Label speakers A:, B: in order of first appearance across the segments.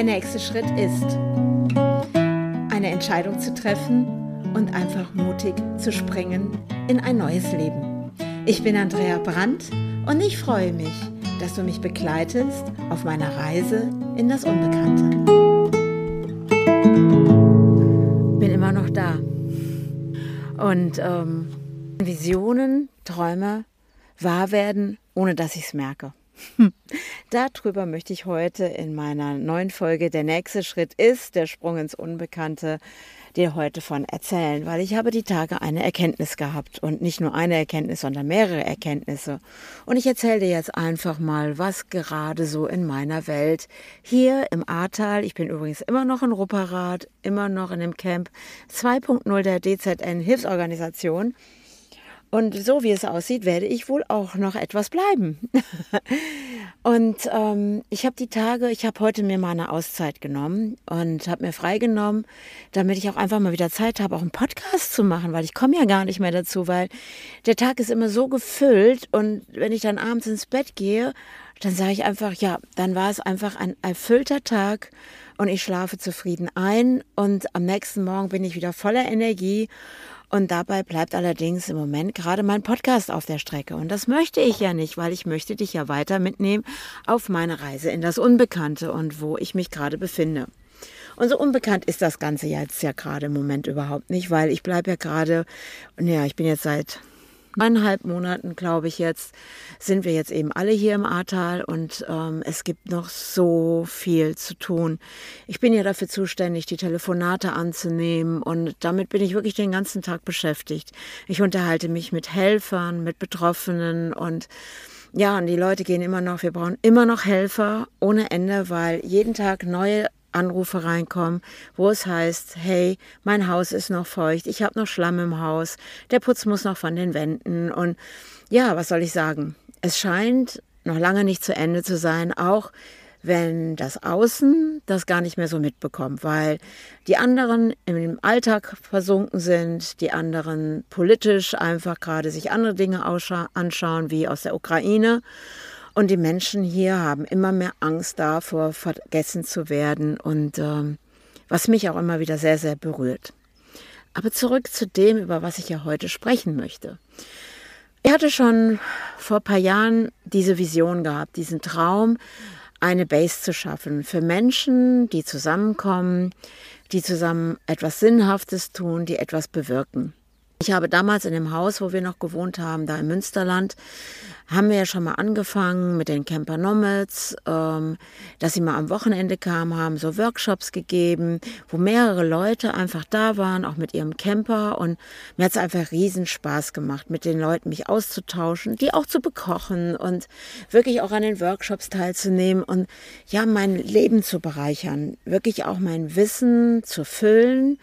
A: Der nächste Schritt ist, eine Entscheidung zu treffen und einfach mutig zu springen in ein neues Leben. Ich bin Andrea Brandt und ich freue mich, dass du mich begleitest auf meiner Reise in das Unbekannte. Bin immer noch da. Und ähm, Visionen, Träume wahr werden, ohne dass ich es merke. Darüber möchte ich heute in meiner neuen Folge Der nächste Schritt ist der Sprung ins Unbekannte dir heute von erzählen, weil ich habe die Tage eine Erkenntnis gehabt und nicht nur eine Erkenntnis, sondern mehrere Erkenntnisse. Und ich erzähle dir jetzt einfach mal, was gerade so in meiner Welt hier im Ahrtal, ich bin übrigens immer noch in Rupperath, immer noch in dem Camp 2.0 der DZN Hilfsorganisation, und so wie es aussieht, werde ich wohl auch noch etwas bleiben. und ähm, ich habe die Tage, ich habe heute mir mal eine Auszeit genommen und habe mir freigenommen, damit ich auch einfach mal wieder Zeit habe, auch einen Podcast zu machen, weil ich komme ja gar nicht mehr dazu, weil der Tag ist immer so gefüllt und wenn ich dann abends ins Bett gehe, dann sage ich einfach, ja, dann war es einfach ein erfüllter Tag und ich schlafe zufrieden ein und am nächsten Morgen bin ich wieder voller Energie und dabei bleibt allerdings im Moment gerade mein Podcast auf der Strecke. Und das möchte ich ja nicht, weil ich möchte dich ja weiter mitnehmen auf meine Reise in das Unbekannte und wo ich mich gerade befinde. Und so unbekannt ist das Ganze jetzt ja gerade im Moment überhaupt nicht, weil ich bleibe ja gerade, ja, ich bin jetzt seit eineinhalb Monaten, glaube ich jetzt, sind wir jetzt eben alle hier im Ahrtal und ähm, es gibt noch so viel zu tun. Ich bin ja dafür zuständig, die Telefonate anzunehmen und damit bin ich wirklich den ganzen Tag beschäftigt. Ich unterhalte mich mit Helfern, mit Betroffenen und ja, und die Leute gehen immer noch, wir brauchen immer noch Helfer ohne Ende, weil jeden Tag neue Anrufe reinkommen, wo es heißt, hey, mein Haus ist noch feucht, ich habe noch Schlamm im Haus, der Putz muss noch von den Wänden und ja, was soll ich sagen? Es scheint noch lange nicht zu Ende zu sein, auch wenn das Außen das gar nicht mehr so mitbekommt, weil die anderen im Alltag versunken sind, die anderen politisch einfach gerade sich andere Dinge anschauen, wie aus der Ukraine. Und die Menschen hier haben immer mehr Angst davor, vergessen zu werden und ähm, was mich auch immer wieder sehr, sehr berührt. Aber zurück zu dem, über was ich ja heute sprechen möchte. Ich hatte schon vor ein paar Jahren diese Vision gehabt, diesen Traum, eine Base zu schaffen für Menschen, die zusammenkommen, die zusammen etwas Sinnhaftes tun, die etwas bewirken. Ich habe damals in dem Haus, wo wir noch gewohnt haben, da im Münsterland, haben wir ja schon mal angefangen mit den Camper Nomads, ähm, dass sie mal am Wochenende kamen, haben so Workshops gegeben, wo mehrere Leute einfach da waren, auch mit ihrem Camper. Und mir hat es einfach riesen Spaß gemacht, mit den Leuten mich auszutauschen, die auch zu bekochen und wirklich auch an den Workshops teilzunehmen und ja, mein Leben zu bereichern, wirklich auch mein Wissen zu füllen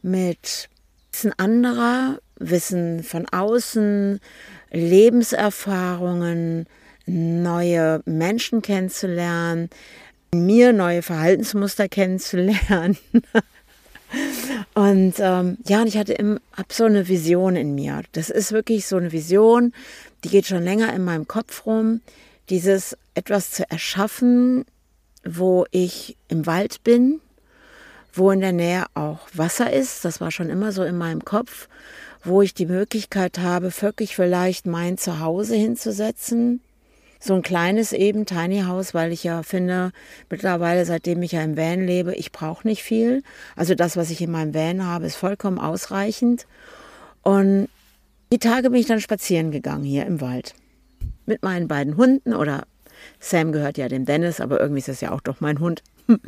A: mit Wissen anderer, Wissen von außen, Lebenserfahrungen, neue Menschen kennenzulernen, mir neue Verhaltensmuster kennenzulernen. Und ähm, ja, und ich hatte hab so eine Vision in mir. Das ist wirklich so eine Vision, die geht schon länger in meinem Kopf rum. Dieses etwas zu erschaffen, wo ich im Wald bin, wo in der Nähe auch Wasser ist. Das war schon immer so in meinem Kopf, wo ich die Möglichkeit habe, wirklich vielleicht mein Zuhause hinzusetzen. So ein kleines eben Tiny House, weil ich ja finde, mittlerweile, seitdem ich ja im Van lebe, ich brauche nicht viel. Also das, was ich in meinem Van habe, ist vollkommen ausreichend. Und die Tage bin ich dann spazieren gegangen hier im Wald. Mit meinen beiden Hunden oder Sam gehört ja dem Dennis, aber irgendwie ist es ja auch doch mein Hund.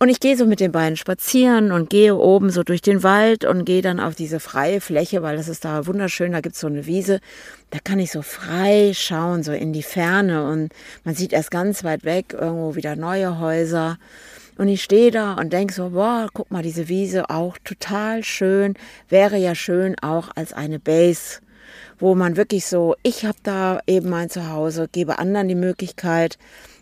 A: Und ich gehe so mit den beiden spazieren und gehe oben so durch den Wald und gehe dann auf diese freie Fläche, weil das ist da wunderschön, da gibt's so eine Wiese. Da kann ich so frei schauen, so in die Ferne und man sieht erst ganz weit weg irgendwo wieder neue Häuser. Und ich stehe da und denke so, boah, guck mal, diese Wiese auch total schön, wäre ja schön auch als eine Base wo man wirklich so, ich habe da eben mein Zuhause, gebe anderen die Möglichkeit,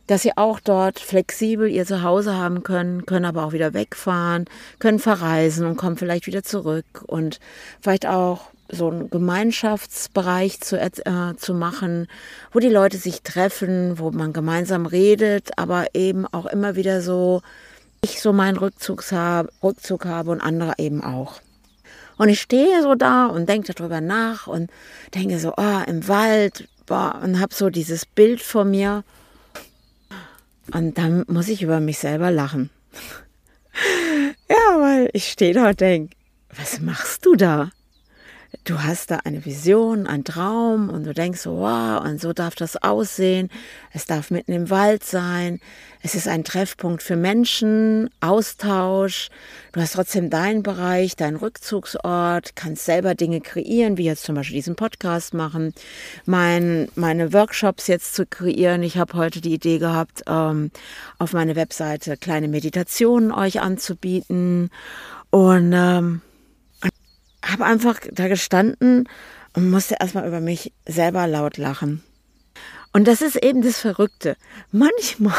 A: dass sie auch dort flexibel ihr Zuhause haben können, können aber auch wieder wegfahren, können verreisen und kommen vielleicht wieder zurück und vielleicht auch so einen Gemeinschaftsbereich zu, äh, zu machen, wo die Leute sich treffen, wo man gemeinsam redet, aber eben auch immer wieder so ich so meinen Rückzug habe, Rückzug habe und andere eben auch. Und ich stehe so da und denke darüber nach und denke so, oh, im Wald, boah, und habe so dieses Bild vor mir. Und dann muss ich über mich selber lachen. ja, weil ich stehe da und denke, was machst du da? Du hast da eine Vision, einen Traum und du denkst wow, und so darf das aussehen. Es darf mitten im Wald sein. Es ist ein Treffpunkt für Menschen, Austausch. Du hast trotzdem deinen Bereich, deinen Rückzugsort, kannst selber Dinge kreieren, wie jetzt zum Beispiel diesen Podcast machen, mein, meine Workshops jetzt zu kreieren. Ich habe heute die Idee gehabt, ähm, auf meine Webseite kleine Meditationen euch anzubieten. Und ähm, habe einfach da gestanden und musste erstmal über mich selber laut lachen. Und das ist eben das Verrückte. Manchmal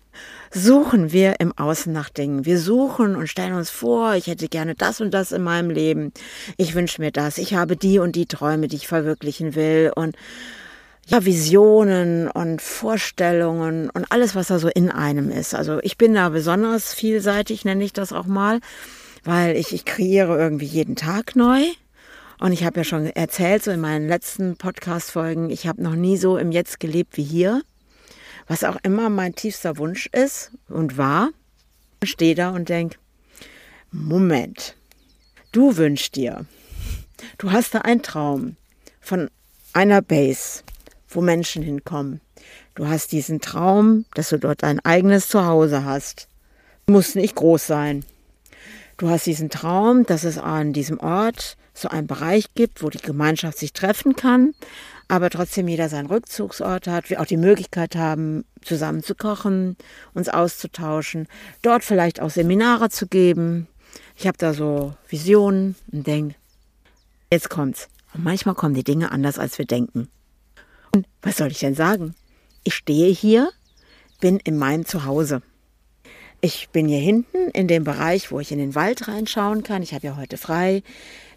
A: suchen wir im Außen nach Dingen. Wir suchen und stellen uns vor, ich hätte gerne das und das in meinem Leben. Ich wünsche mir das. Ich habe die und die Träume, die ich verwirklichen will. Und ja, Visionen und Vorstellungen und alles, was da so in einem ist. Also ich bin da besonders vielseitig, nenne ich das auch mal weil ich, ich kreiere irgendwie jeden Tag neu. Und ich habe ja schon erzählt, so in meinen letzten Podcast-Folgen, ich habe noch nie so im Jetzt gelebt wie hier. Was auch immer mein tiefster Wunsch ist und war. Stehe da und denke, Moment, du wünschst dir, du hast da einen Traum von einer Base, wo Menschen hinkommen. Du hast diesen Traum, dass du dort ein eigenes Zuhause hast. Muss nicht groß sein. Du hast diesen Traum, dass es an diesem Ort so einen Bereich gibt, wo die Gemeinschaft sich treffen kann, aber trotzdem jeder seinen Rückzugsort hat, wir auch die Möglichkeit haben, zusammen zu kochen, uns auszutauschen, dort vielleicht auch Seminare zu geben. Ich habe da so Visionen und denke, jetzt kommt's. Und manchmal kommen die Dinge anders, als wir denken. Und was soll ich denn sagen? Ich stehe hier, bin in meinem Zuhause. Ich bin hier hinten in dem Bereich, wo ich in den Wald reinschauen kann. Ich habe ja heute frei.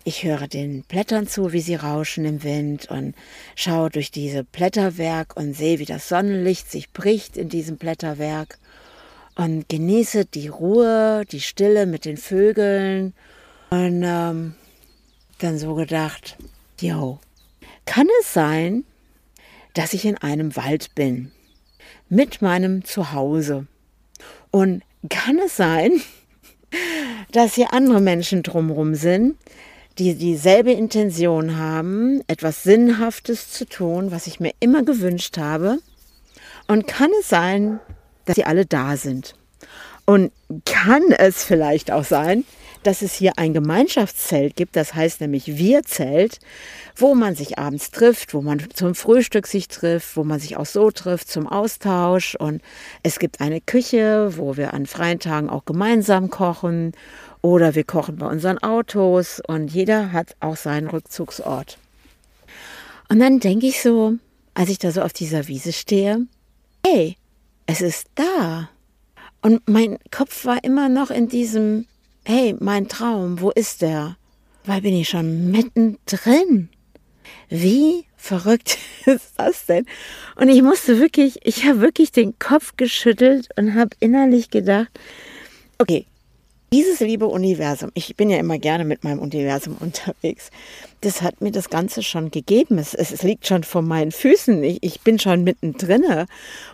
A: Ich höre den Blättern zu, wie sie rauschen im Wind und schaue durch diese Blätterwerk und sehe, wie das Sonnenlicht sich bricht in diesem Blätterwerk und genieße die Ruhe, die Stille mit den Vögeln und ähm, dann so gedacht, yo, kann es sein, dass ich in einem Wald bin mit meinem Zuhause und kann es sein, dass hier andere Menschen drumherum sind, die dieselbe Intention haben, etwas Sinnhaftes zu tun, was ich mir immer gewünscht habe. Und kann es sein, dass sie alle da sind? Und kann es vielleicht auch sein, dass es hier ein Gemeinschaftszelt gibt, das heißt nämlich Wir-Zelt, wo man sich abends trifft, wo man zum Frühstück sich trifft, wo man sich auch so trifft zum Austausch. Und es gibt eine Küche, wo wir an freien Tagen auch gemeinsam kochen oder wir kochen bei unseren Autos und jeder hat auch seinen Rückzugsort. Und dann denke ich so, als ich da so auf dieser Wiese stehe, hey, es ist da. Und mein Kopf war immer noch in diesem hey, mein Traum, wo ist der? Weil bin ich schon mittendrin. Wie verrückt ist das denn? Und ich musste wirklich, ich habe wirklich den Kopf geschüttelt und habe innerlich gedacht, okay, dieses liebe Universum, ich bin ja immer gerne mit meinem Universum unterwegs, das hat mir das Ganze schon gegeben. Es, es, liegt schon vor meinen Füßen. Ich, ich bin schon mittendrin.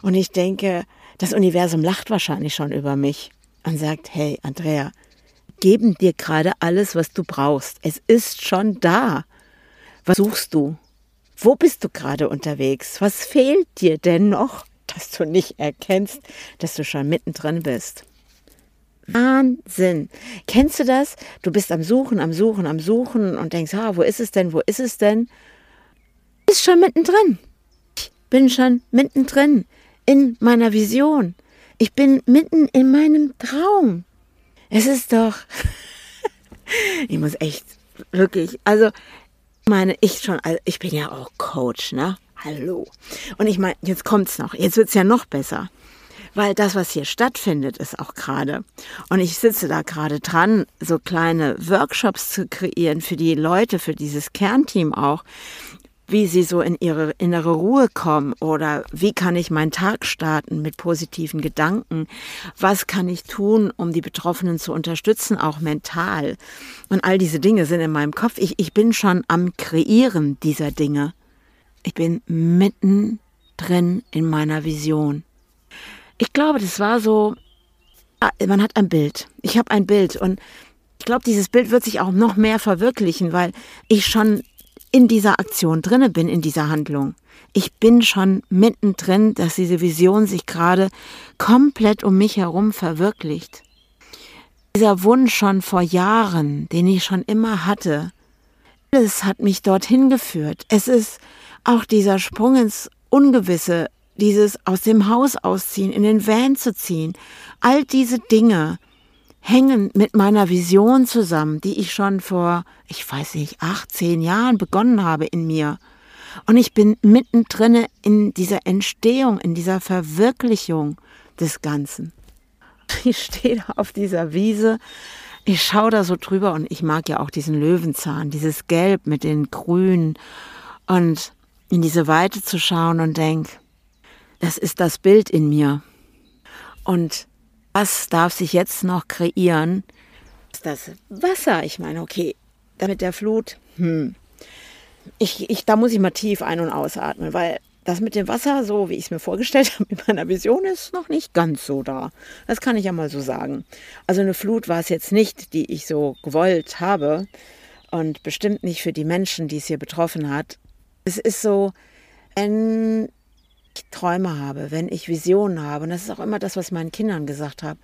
A: Und ich denke, das Universum lacht wahrscheinlich schon über mich und sagt, hey, Andrea, geben dir gerade alles, was du brauchst. Es ist schon da. Was suchst du? Wo bist du gerade unterwegs? Was fehlt dir denn noch, dass du nicht erkennst, dass du schon mittendrin bist? Wahnsinn. Kennst du das? Du bist am Suchen, am Suchen, am Suchen und denkst, ah, wo ist es denn, wo ist es denn? Ist schon mittendrin. Ich bin schon mittendrin in meiner Vision. Ich bin mitten in meinem Traum. Es ist doch, ich muss echt wirklich, also meine, ich schon, also ich bin ja auch Coach, ne? Hallo. Und ich meine, jetzt kommt's noch, jetzt wird's ja noch besser. Weil das, was hier stattfindet, ist auch gerade. Und ich sitze da gerade dran, so kleine Workshops zu kreieren für die Leute, für dieses Kernteam auch, wie sie so in ihre innere Ruhe kommen oder wie kann ich meinen Tag starten mit positiven Gedanken? Was kann ich tun, um die Betroffenen zu unterstützen, auch mental? Und all diese Dinge sind in meinem Kopf. Ich, ich bin schon am Kreieren dieser Dinge. Ich bin mitten drin in meiner Vision. Ich glaube, das war so, ah, man hat ein Bild. Ich habe ein Bild und ich glaube, dieses Bild wird sich auch noch mehr verwirklichen, weil ich schon in dieser Aktion drinne bin, in dieser Handlung. Ich bin schon mittendrin, dass diese Vision sich gerade komplett um mich herum verwirklicht. Dieser Wunsch schon vor Jahren, den ich schon immer hatte, alles hat mich dorthin geführt. Es ist auch dieser Sprung ins Ungewisse, dieses aus dem Haus ausziehen, in den Van zu ziehen, all diese Dinge hängen mit meiner Vision zusammen, die ich schon vor, ich weiß nicht, acht, zehn Jahren begonnen habe in mir. Und ich bin mittendrin in dieser Entstehung, in dieser Verwirklichung des Ganzen. Ich stehe da auf dieser Wiese, ich schaue da so drüber und ich mag ja auch diesen Löwenzahn, dieses Gelb mit den Grünen und in diese Weite zu schauen und denk, das ist das Bild in mir. Und was darf sich jetzt noch kreieren? Das Wasser. Ich meine, okay, damit der Flut, hm. Ich, ich, da muss ich mal tief ein- und ausatmen, weil das mit dem Wasser, so wie ich es mir vorgestellt habe, in meiner Vision, ist noch nicht ganz so da. Das kann ich ja mal so sagen. Also eine Flut war es jetzt nicht, die ich so gewollt habe und bestimmt nicht für die Menschen, die es hier betroffen hat. Es ist so, wenn Träume habe, wenn ich Visionen habe, und das ist auch immer das, was meinen Kindern gesagt habe,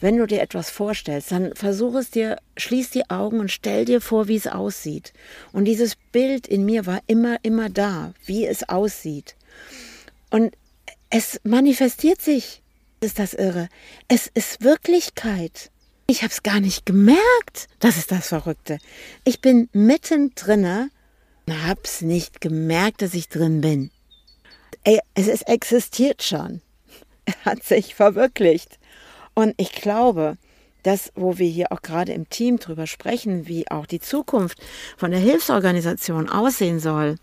A: wenn du dir etwas vorstellst, dann versuch es dir, schließ die Augen und stell dir vor, wie es aussieht. Und dieses Bild in mir war immer, immer da, wie es aussieht. Und es manifestiert sich. ist das irre. Es ist Wirklichkeit. Ich habe es gar nicht gemerkt. Das ist das Verrückte. Ich bin mittendrin es nicht gemerkt, dass ich drin bin es, es existiert schon. Er hat sich verwirklicht. Und ich glaube, das, wo wir hier auch gerade im Team drüber sprechen, wie auch die Zukunft von der Hilfsorganisation aussehen soll,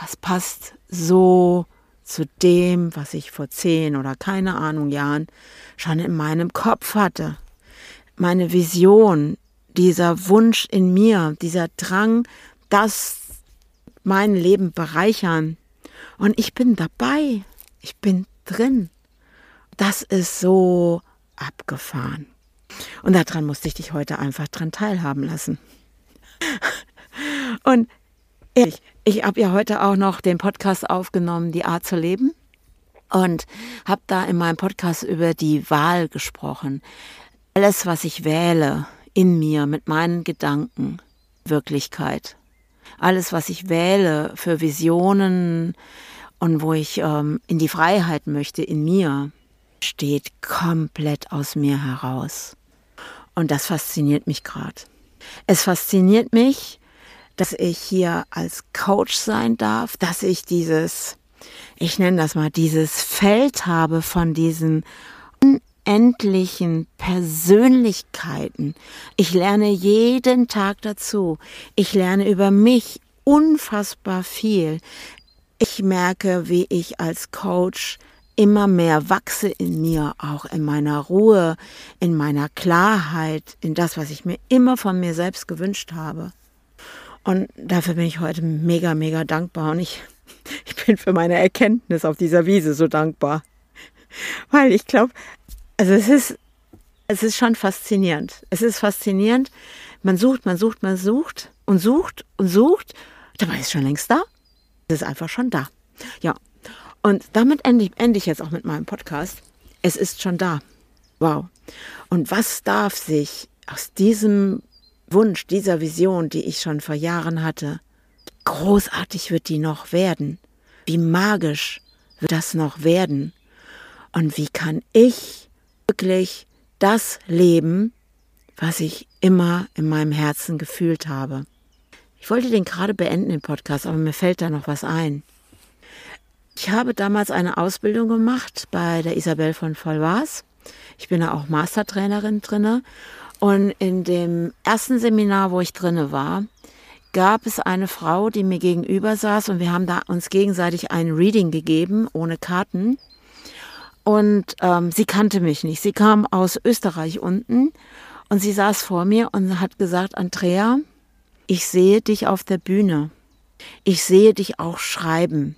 A: das passt so zu dem, was ich vor zehn oder keine Ahnung Jahren schon in meinem Kopf hatte. Meine Vision, dieser Wunsch in mir, dieser Drang, das mein Leben bereichern und ich bin dabei. Ich bin drin. Das ist so abgefahren. Und daran musste ich dich heute einfach dran teilhaben lassen. Und ich, ich habe ja heute auch noch den Podcast aufgenommen, Die Art zu leben. Und habe da in meinem Podcast über die Wahl gesprochen. Alles, was ich wähle in mir mit meinen Gedanken, Wirklichkeit alles, was ich wähle für Visionen und wo ich ähm, in die Freiheit möchte, in mir, steht komplett aus mir heraus. Und das fasziniert mich gerade. Es fasziniert mich, dass ich hier als Coach sein darf, dass ich dieses, ich nenne das mal, dieses Feld habe von diesen unendlichen Persönlichkeiten. Ich lerne jeden Tag dazu. Ich lerne über mich unfassbar viel. Ich merke, wie ich als Coach immer mehr wachse in mir, auch in meiner Ruhe, in meiner Klarheit, in das, was ich mir immer von mir selbst gewünscht habe. Und dafür bin ich heute mega, mega dankbar. Und ich, ich bin für meine Erkenntnis auf dieser Wiese so dankbar. Weil ich glaube, also es ist, es ist schon faszinierend. Es ist faszinierend. Man sucht, man sucht, man sucht und sucht und sucht. Dabei ist schon längst da. Es ist einfach schon da. Ja. Und damit ende ich, ende ich jetzt auch mit meinem Podcast. Es ist schon da. Wow. Und was darf sich aus diesem Wunsch, dieser Vision, die ich schon vor Jahren hatte, großartig wird die noch werden? Wie magisch wird das noch werden? Und wie kann ich wirklich das leben, was ich immer in meinem Herzen gefühlt habe. Ich wollte den gerade beenden, den Podcast, aber mir fällt da noch was ein. Ich habe damals eine Ausbildung gemacht bei der Isabel von Volvars. Ich bin da auch Mastertrainerin drinne. Und in dem ersten Seminar, wo ich drinne war, gab es eine Frau, die mir gegenüber saß und wir haben da uns gegenseitig ein Reading gegeben, ohne Karten. Und ähm, sie kannte mich nicht. Sie kam aus Österreich unten und sie saß vor mir und hat gesagt, Andrea, ich sehe dich auf der Bühne. Ich sehe dich auch schreiben.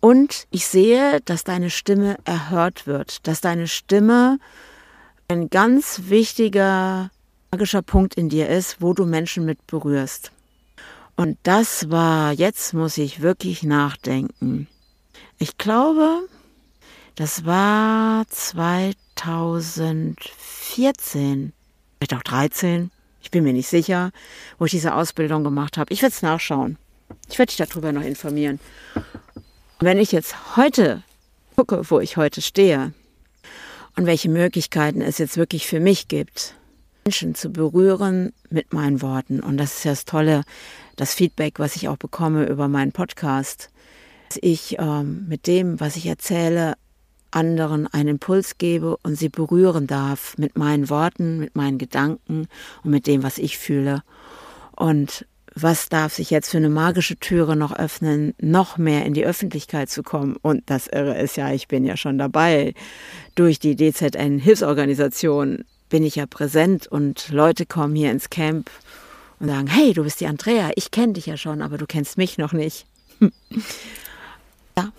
A: Und ich sehe, dass deine Stimme erhört wird, dass deine Stimme ein ganz wichtiger magischer Punkt in dir ist, wo du Menschen mit berührst. Und das war, jetzt muss ich wirklich nachdenken. Ich glaube, das war 2014, vielleicht auch 13, ich bin mir nicht sicher, wo ich diese Ausbildung gemacht habe. Ich werde es nachschauen. Ich werde dich darüber noch informieren. Wenn ich jetzt heute gucke, wo ich heute stehe und welche Möglichkeiten es jetzt wirklich für mich gibt, Menschen zu berühren mit meinen Worten. Und das ist ja das Tolle, das Feedback, was ich auch bekomme über meinen Podcast, dass ich ähm, mit dem, was ich erzähle, anderen einen Impuls gebe und sie berühren darf mit meinen Worten, mit meinen Gedanken und mit dem, was ich fühle. Und was darf sich jetzt für eine magische Türe noch öffnen, noch mehr in die Öffentlichkeit zu kommen? Und das Irre ist ja, ich bin ja schon dabei. Durch die DZN-Hilfsorganisation bin ich ja präsent und Leute kommen hier ins Camp und sagen, hey, du bist die Andrea, ich kenne dich ja schon, aber du kennst mich noch nicht. ja,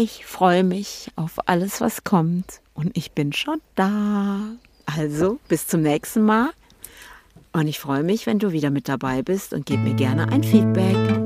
A: ich freue mich auf alles, was kommt und ich bin schon da. Also, bis zum nächsten Mal. Und ich freue mich, wenn du wieder mit dabei bist und gib mir gerne ein Feedback.